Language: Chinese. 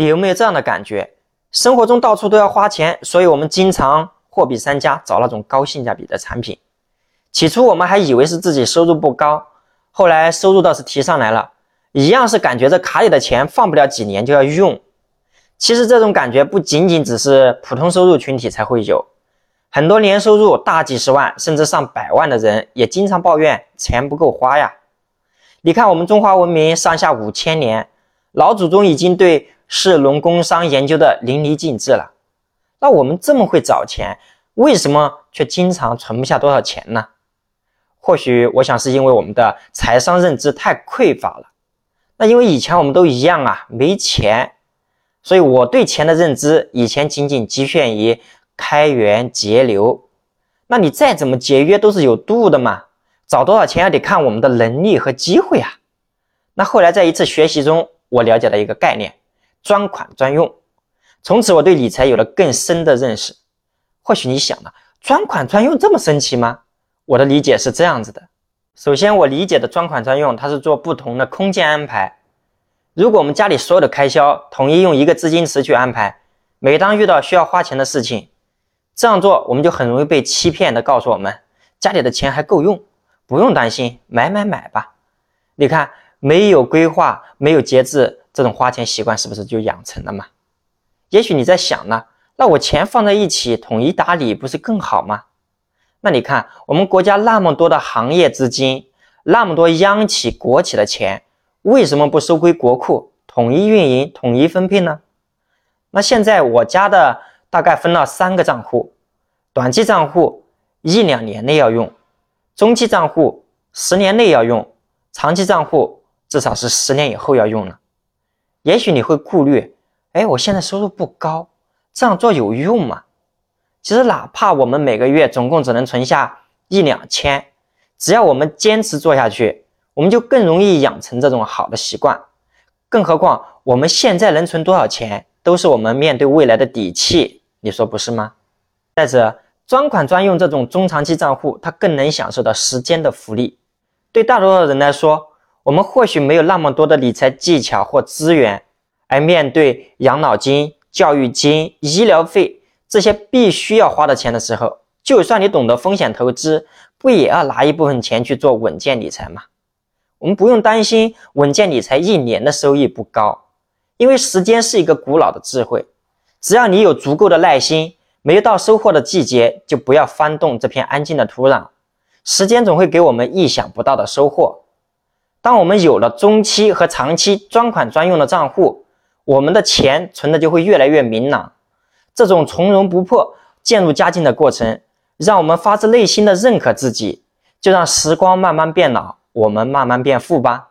你有没有这样的感觉？生活中到处都要花钱，所以我们经常货比三家找那种高性价比的产品。起初我们还以为是自己收入不高，后来收入倒是提上来了，一样是感觉这卡里的钱放不了几年就要用。其实这种感觉不仅仅只是普通收入群体才会有，很多年收入大几十万甚至上百万的人也经常抱怨钱不够花呀。你看我们中华文明上下五千年，老祖宗已经对。士农工商研究的淋漓尽致了，那我们这么会找钱，为什么却经常存不下多少钱呢？或许我想是因为我们的财商认知太匮乏了。那因为以前我们都一样啊，没钱，所以我对钱的认知以前仅仅局限于开源节流。那你再怎么节约都是有度的嘛，找多少钱要得看我们的能力和机会啊。那后来在一次学习中，我了解了一个概念。专款专用，从此我对理财有了更深的认识。或许你想了，专款专用这么神奇吗？我的理解是这样子的：首先，我理解的专款专用，它是做不同的空间安排。如果我们家里所有的开销统一用一个资金池去安排，每当遇到需要花钱的事情，这样做我们就很容易被欺骗的告诉我们家里的钱还够用，不用担心，买买买吧。你看，没有规划，没有节制。这种花钱习惯是不是就养成了嘛？也许你在想呢，那我钱放在一起统一打理不是更好吗？那你看我们国家那么多的行业资金，那么多央企国企的钱，为什么不收归国库，统一运营、统一分配呢？那现在我家的大概分了三个账户，短期账户一两年内要用，中期账户十年内要用，长期账户至少是十年以后要用了。也许你会顾虑，哎，我现在收入不高，这样做有用吗？其实，哪怕我们每个月总共只能存下一两千，只要我们坚持做下去，我们就更容易养成这种好的习惯。更何况，我们现在能存多少钱，都是我们面对未来的底气。你说不是吗？再者，专款专用这种中长期账户，它更能享受到时间的福利。对大多数人来说，我们或许没有那么多的理财技巧或资源，而面对养老金、教育金、医疗费这些必须要花的钱的时候，就算你懂得风险投资，不也要拿一部分钱去做稳健理财吗？我们不用担心稳健理财一年的收益不高，因为时间是一个古老的智慧，只要你有足够的耐心，没到收获的季节，就不要翻动这片安静的土壤，时间总会给我们意想不到的收获。当我们有了中期和长期专款专用的账户，我们的钱存的就会越来越明朗。这种从容不迫渐入佳境的过程，让我们发自内心的认可自己，就让时光慢慢变老，我们慢慢变富吧。